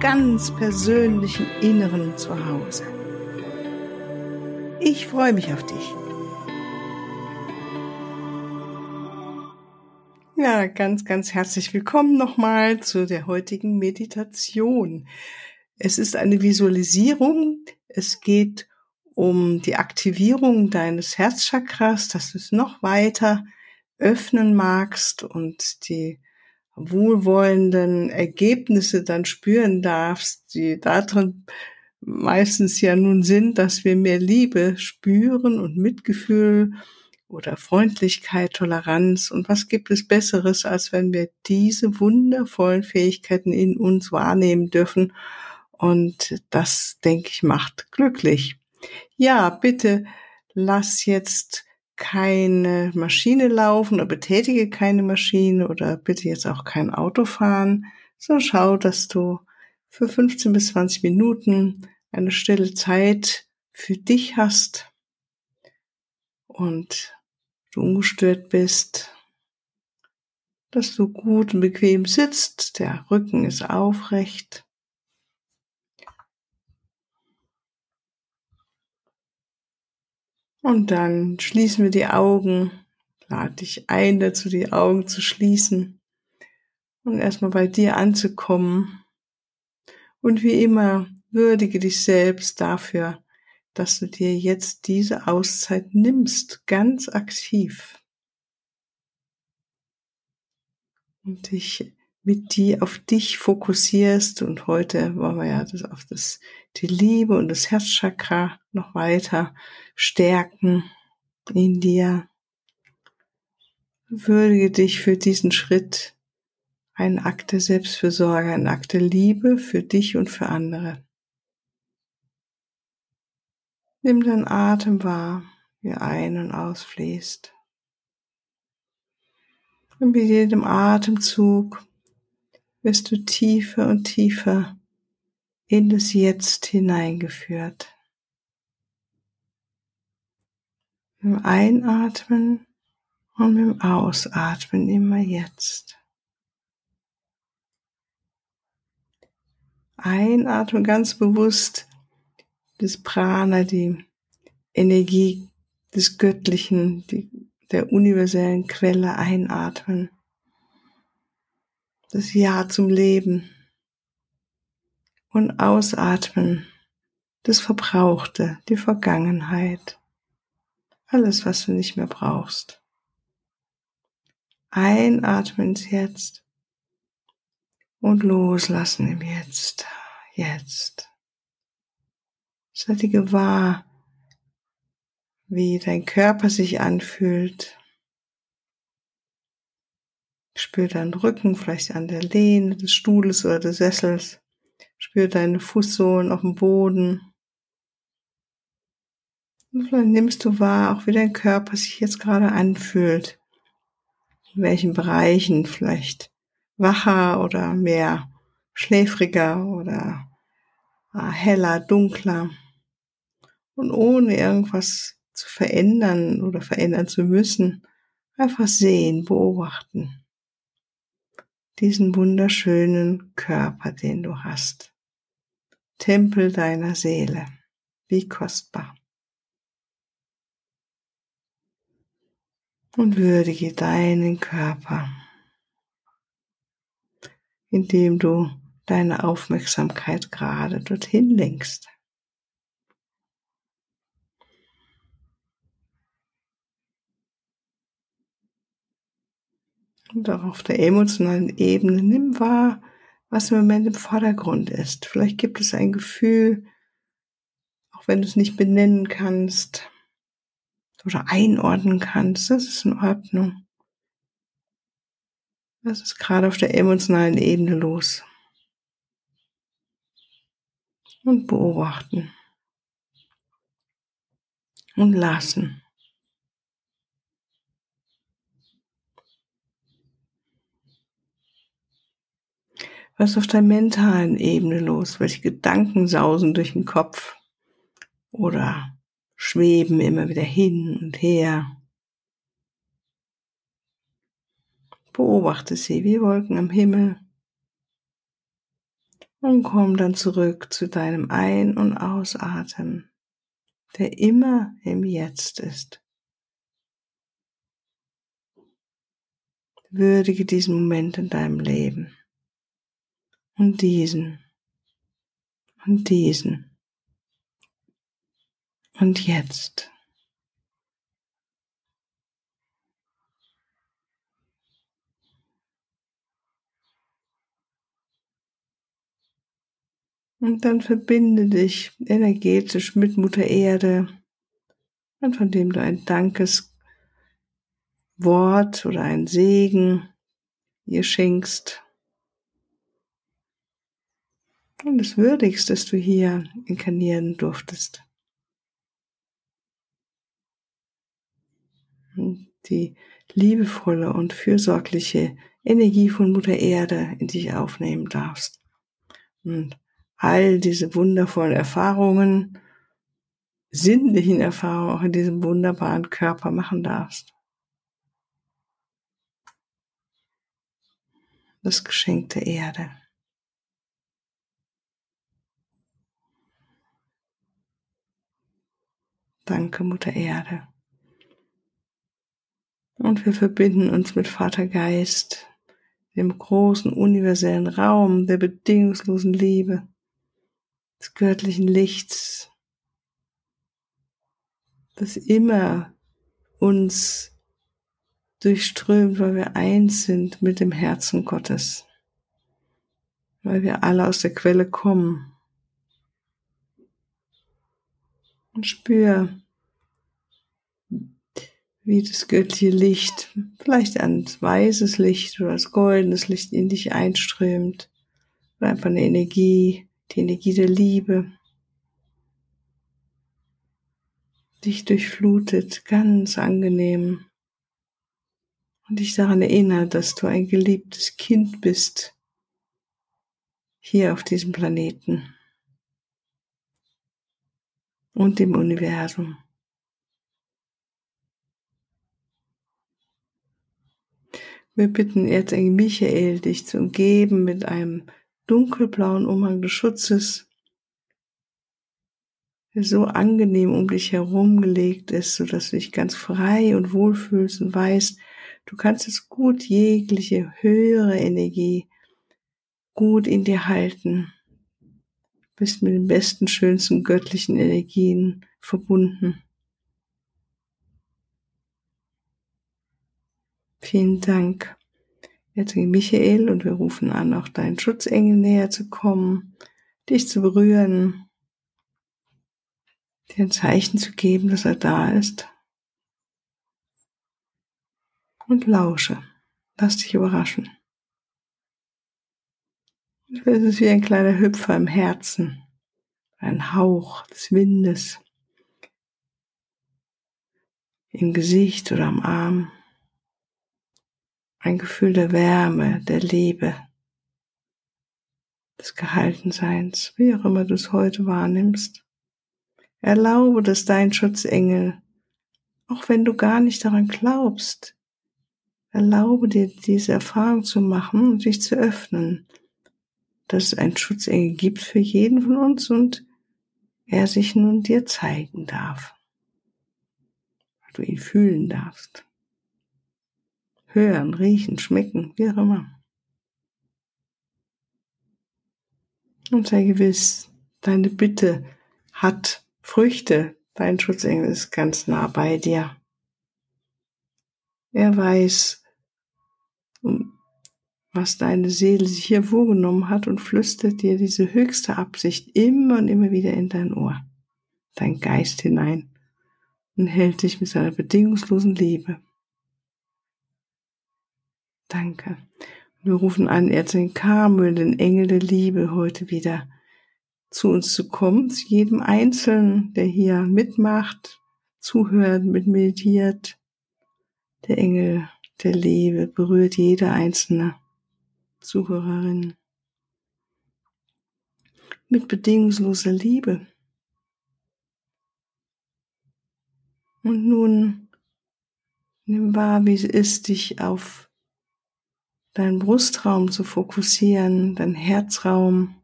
ganz persönlichen Inneren zu Hause. Ich freue mich auf dich. Ja, ganz, ganz herzlich willkommen nochmal zu der heutigen Meditation. Es ist eine Visualisierung. Es geht um die Aktivierung deines Herzchakras, dass du es noch weiter öffnen magst und die wohlwollenden Ergebnisse dann spüren darfst, die darin meistens ja nun sind, dass wir mehr Liebe spüren und Mitgefühl oder Freundlichkeit, Toleranz. Und was gibt es Besseres, als wenn wir diese wundervollen Fähigkeiten in uns wahrnehmen dürfen? Und das, denke ich, macht glücklich. Ja, bitte lass jetzt keine Maschine laufen oder betätige keine Maschine oder bitte jetzt auch kein Auto fahren, sondern schau, dass du für 15 bis 20 Minuten eine stille Zeit für dich hast und du ungestört bist, dass du gut und bequem sitzt, der Rücken ist aufrecht Und dann schließen wir die Augen. Lade dich ein, dazu die Augen zu schließen und erstmal bei dir anzukommen. Und wie immer, würdige dich selbst dafür, dass du dir jetzt diese Auszeit nimmst, ganz aktiv. Und dich mit dir auf dich fokussierst und heute wollen wir ja das auf das die Liebe und das Herzchakra noch weiter stärken in dir. Würdige dich für diesen Schritt ein Akt der Selbstfürsorge, ein Akt der Liebe für dich und für andere. Nimm deinen Atem wahr, wie ein- und ausfließt. Und mit jedem Atemzug wirst du tiefer und tiefer in das Jetzt hineingeführt. Dem Einatmen und dem Ausatmen immer jetzt. Einatmen ganz bewusst das Prana, die Energie des Göttlichen, die, der universellen Quelle einatmen. Das Ja zum Leben und ausatmen, das Verbrauchte, die Vergangenheit, alles, was du nicht mehr brauchst. Einatmen ins Jetzt und loslassen im Jetzt, jetzt. Sei dir gewahr, wie dein Körper sich anfühlt. Spür deinen Rücken vielleicht an der Lehne des Stuhles oder des Sessels. Spür deine Fußsohlen auf dem Boden. Und vielleicht nimmst du wahr, auch wie dein Körper sich jetzt gerade anfühlt. In welchen Bereichen vielleicht wacher oder mehr schläfriger oder ah, heller, dunkler. Und ohne irgendwas zu verändern oder verändern zu müssen, einfach sehen, beobachten diesen wunderschönen Körper, den du hast. Tempel deiner Seele. Wie kostbar. Und würdige deinen Körper, indem du deine Aufmerksamkeit gerade dorthin lenkst. Und auch auf der emotionalen Ebene nimm wahr, was im Moment im Vordergrund ist. Vielleicht gibt es ein Gefühl, auch wenn du es nicht benennen kannst oder einordnen kannst, das ist in Ordnung. Was ist gerade auf der emotionalen Ebene los? und beobachten und lassen. Was ist auf der mentalen Ebene los? Welche Gedanken sausen durch den Kopf oder schweben immer wieder hin und her? Beobachte sie wie Wolken am Himmel und komm dann zurück zu deinem Ein- und Ausatmen, der immer im Jetzt ist. Würdige diesen Moment in deinem Leben und diesen und diesen und jetzt. Und dann verbinde dich energetisch mit Mutter Erde und von dem du ein Dankeswort oder ein Segen ihr schenkst. Und es würdigst, dass du hier inkarnieren durftest. Und die liebevolle und fürsorgliche Energie von Mutter Erde in dich aufnehmen darfst. Und all diese wundervollen Erfahrungen, sinnlichen Erfahrungen auch in diesem wunderbaren Körper machen darfst. Das Geschenk der Erde. Danke, Mutter Erde. Und wir verbinden uns mit Vater Geist, dem großen universellen Raum der bedingungslosen Liebe des göttlichen Lichts, das immer uns durchströmt, weil wir eins sind mit dem Herzen Gottes, weil wir alle aus der Quelle kommen. Und spür, wie das göttliche Licht, vielleicht ein weißes Licht oder als goldenes Licht in dich einströmt, oder einfach eine Energie, die Energie der Liebe dich durchflutet, ganz angenehm. Und dich daran erinnert, dass du ein geliebtes Kind bist hier auf diesem Planeten und im Universum. Wir bitten Erzengel Michael, dich zu umgeben mit einem dunkelblauen Umhang des Schutzes, der so angenehm um dich herum gelegt ist, so dass du dich ganz frei und wohl fühlst und weißt, du kannst es gut jegliche höhere Energie gut in dir halten, bist mit den besten, schönsten göttlichen Energien verbunden. Vielen Dank Jetzt Michael und wir rufen an, auch deinen Schutzengel näher zu kommen, dich zu berühren, dir ein Zeichen zu geben, dass er da ist. Und lausche. Lass dich überraschen. Es ist wie ein kleiner Hüpfer im Herzen, ein Hauch des Windes. Im Gesicht oder am Arm. Ein Gefühl der Wärme, der Liebe, des Gehaltenseins, wie auch immer du es heute wahrnimmst. Erlaube, dass dein Schutzengel, auch wenn du gar nicht daran glaubst, erlaube dir diese Erfahrung zu machen und dich zu öffnen, dass es einen Schutzengel gibt für jeden von uns und er sich nun dir zeigen darf, du ihn fühlen darfst hören, riechen, schmecken, wie auch immer. Und sei gewiss, deine Bitte hat Früchte. Dein Schutzengel ist ganz nah bei dir. Er weiß, was deine Seele sich hier vorgenommen hat und flüstert dir diese höchste Absicht immer und immer wieder in dein Ohr, dein Geist hinein und hält dich mit seiner bedingungslosen Liebe. Danke. Wir rufen an Erzengel Karmel, den Engel der Liebe, heute wieder zu uns zu kommen, zu jedem Einzelnen, der hier mitmacht, zuhört, mit meditiert. Der Engel der Liebe berührt jede einzelne Zuhörerin mit bedingungsloser Liebe. Und nun nimm wahr, wie es ist, dich auf deinen Brustraum zu fokussieren, deinen Herzraum.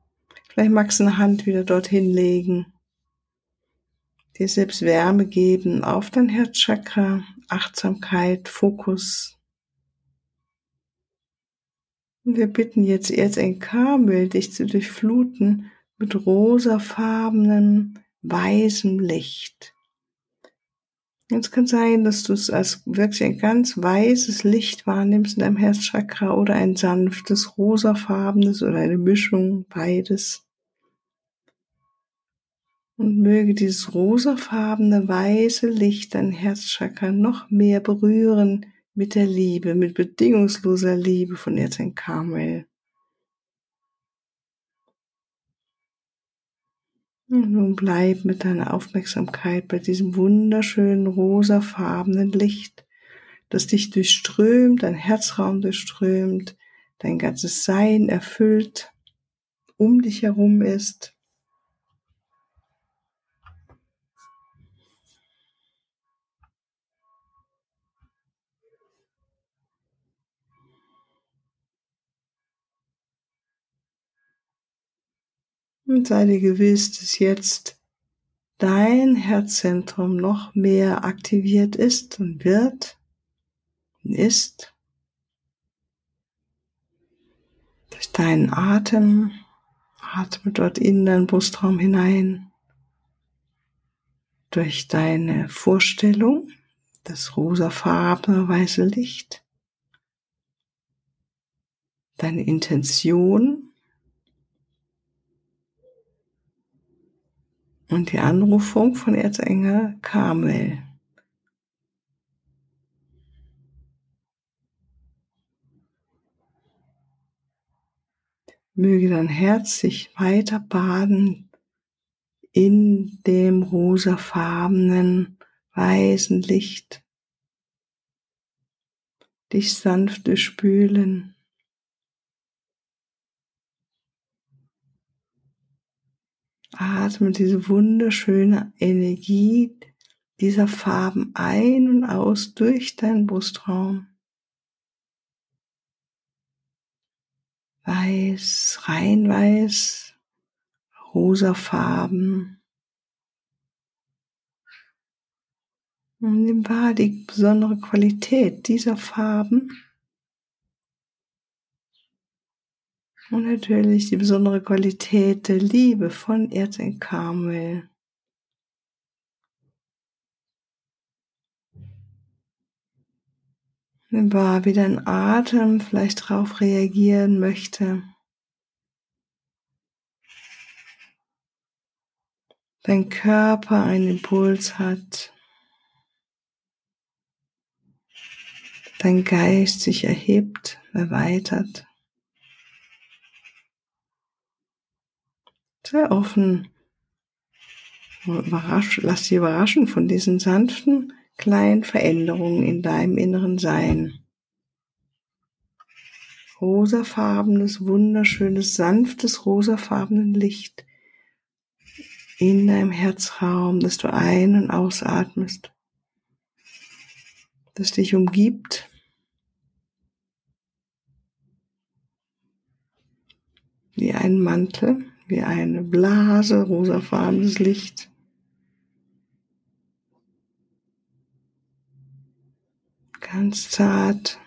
Vielleicht magst du eine Hand wieder dorthin legen. Dir selbst Wärme geben auf dein Herzchakra, Achtsamkeit, Fokus. Und wir bitten jetzt Erzengel Karmel, dich zu durchfluten mit rosafarbenem, weißem Licht. Es kann sein, dass du es als wirklich ein ganz weißes Licht wahrnimmst in deinem Herzchakra oder ein sanftes, rosafarbenes oder eine Mischung, beides. Und möge dieses rosafarbene, weiße Licht dein Herzchakra noch mehr berühren mit der Liebe, mit bedingungsloser Liebe von Erzengel Karmel. Und nun bleib mit deiner Aufmerksamkeit bei diesem wunderschönen rosafarbenen Licht, das dich durchströmt, dein Herzraum durchströmt, dein ganzes Sein erfüllt, um dich herum ist. Und sei dir gewiss, dass jetzt dein Herzzentrum noch mehr aktiviert ist und wird und ist. Durch deinen Atem, atme dort in deinen Brustraum hinein. Durch deine Vorstellung, das rosafarbene weiße Licht. Deine Intention, und die Anrufung von Erzengel Karmel. Möge dein Herz sich weiter baden in dem rosafarbenen, weißen Licht, dich sanft durchspülen. Atme diese wunderschöne Energie dieser Farben ein und aus durch deinen Brustraum. Weiß, rein weiß, rosa Farben. Und nimm wahr die besondere Qualität dieser Farben. Und natürlich die besondere Qualität der Liebe von Erzengel Karmel. Wahr, wie dein Atem vielleicht darauf reagieren möchte. Dein Körper einen Impuls hat. Dein Geist sich erhebt, erweitert. Sei offen. Überrasch, lass dich überraschen von diesen sanften, kleinen Veränderungen in deinem inneren Sein. Rosafarbenes, wunderschönes, sanftes, rosafarbenes Licht in deinem Herzraum, das du ein- und ausatmest, das dich umgibt. Wie ein Mantel wie eine Blase, rosafarbenes Licht. Ganz zart.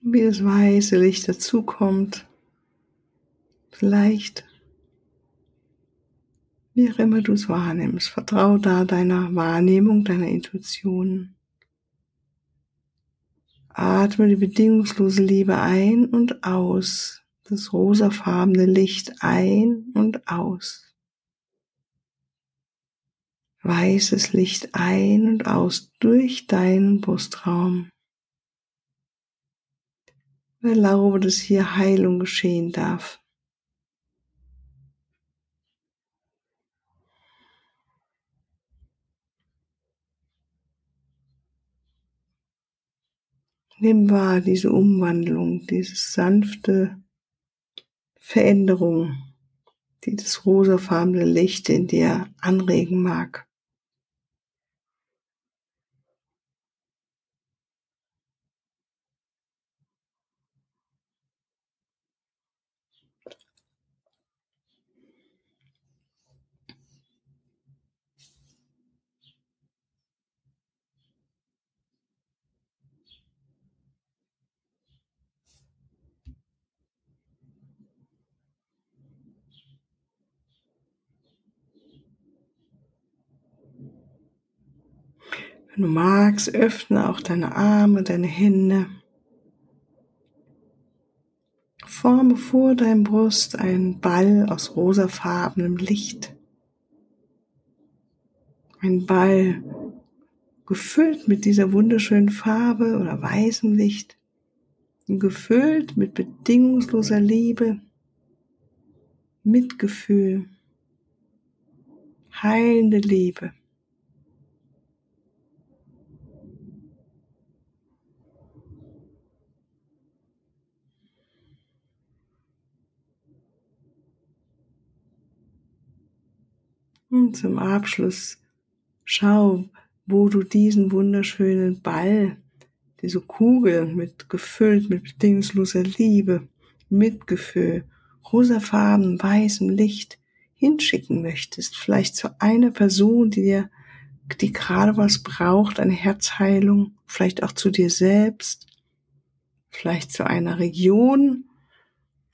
Wie das weiße Licht dazukommt. Vielleicht, wie auch immer du es wahrnimmst, vertraue da deiner Wahrnehmung, deiner Intuition. Atme die bedingungslose Liebe ein und aus, das rosafarbene Licht ein und aus. Weißes Licht ein und aus durch deinen Brustraum. Erlaube, dass hier Heilung geschehen darf. Nimm wahr diese Umwandlung, diese sanfte Veränderung, die das rosafarbene Licht in dir anregen mag. Wenn du magst, öffne auch deine Arme, deine Hände. Forme vor deinem Brust einen Ball aus rosafarbenem Licht. Ein Ball gefüllt mit dieser wunderschönen Farbe oder weißem Licht. Gefüllt mit bedingungsloser Liebe, Mitgefühl, heilende Liebe. Und zum Abschluss schau, wo du diesen wunderschönen Ball, diese Kugel mit gefüllt mit bedingungsloser Liebe, Mitgefühl, rosafarben, weißem Licht hinschicken möchtest. Vielleicht zu einer Person, die dir, die gerade was braucht, eine Herzheilung, vielleicht auch zu dir selbst, vielleicht zu einer Region,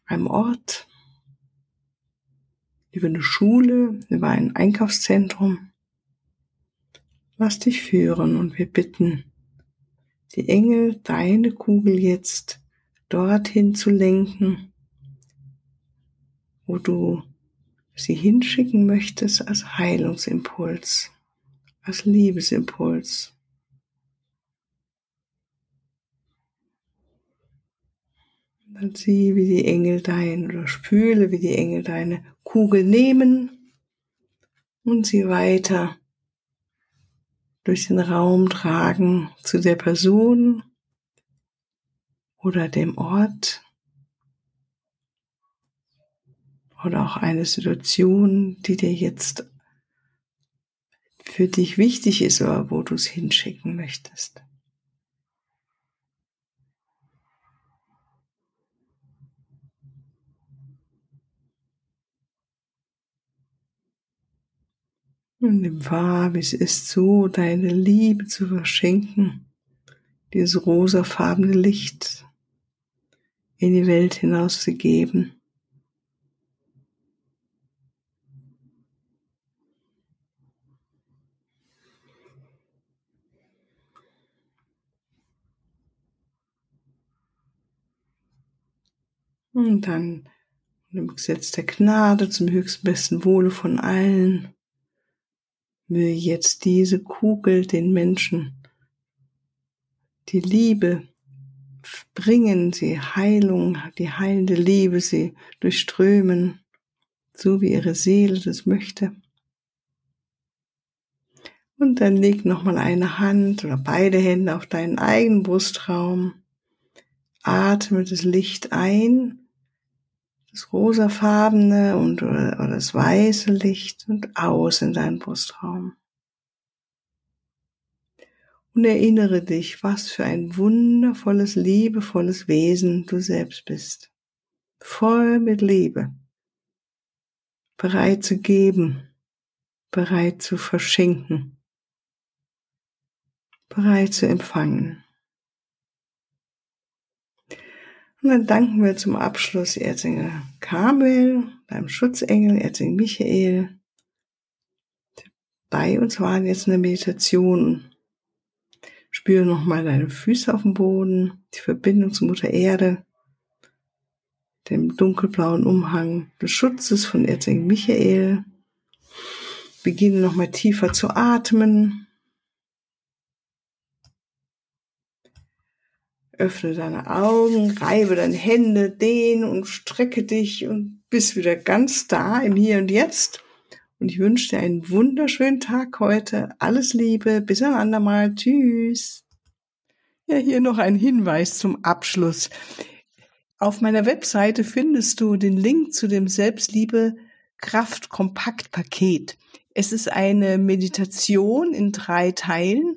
einem Ort, über eine Schule, über ein Einkaufszentrum. Lass dich führen und wir bitten die Engel, deine Kugel jetzt dorthin zu lenken, wo du sie hinschicken möchtest als Heilungsimpuls, als Liebesimpuls. Dann sieh, wie die Engel dein oder spüle, wie die Engel deine Kugel nehmen und sie weiter durch den Raum tragen zu der Person oder dem Ort oder auch eine Situation, die dir jetzt für dich wichtig ist oder wo du es hinschicken möchtest. Und nimm wahr, wie es ist, so deine Liebe zu verschenken, dieses rosafarbene Licht in die Welt hinauszugeben. Und dann im Gesetz der Gnade zum höchsten besten Wohle von allen Möge jetzt diese Kugel den Menschen die Liebe bringen, sie Heilung, die heilende Liebe, sie durchströmen, so wie ihre Seele das möchte. Und dann leg nochmal eine Hand oder beide Hände auf deinen eigenen Brustraum. Atme das Licht ein das rosafarbene und oder, oder das weiße Licht und aus in deinen Brustraum. Und erinnere dich, was für ein wundervolles, liebevolles Wesen du selbst bist. Voll mit Liebe. Bereit zu geben. Bereit zu verschenken. Bereit zu empfangen. Und dann danken wir zum Abschluss Erzengel Kamel, deinem Schutzengel, Erzengel Michael. Bei uns waren jetzt eine Meditation. Spüre nochmal deine Füße auf dem Boden, die Verbindung zur Mutter Erde, dem dunkelblauen Umhang des Schutzes von Erzengel Michael. Beginne nochmal tiefer zu atmen. Öffne deine Augen, reibe deine Hände, dehn und strecke dich und bist wieder ganz da im Hier und Jetzt. Und ich wünsche dir einen wunderschönen Tag heute. Alles Liebe. Bis ein andermal. Tschüss. Ja, hier noch ein Hinweis zum Abschluss. Auf meiner Webseite findest du den Link zu dem Selbstliebe Kraft Kompakt Paket. Es ist eine Meditation in drei Teilen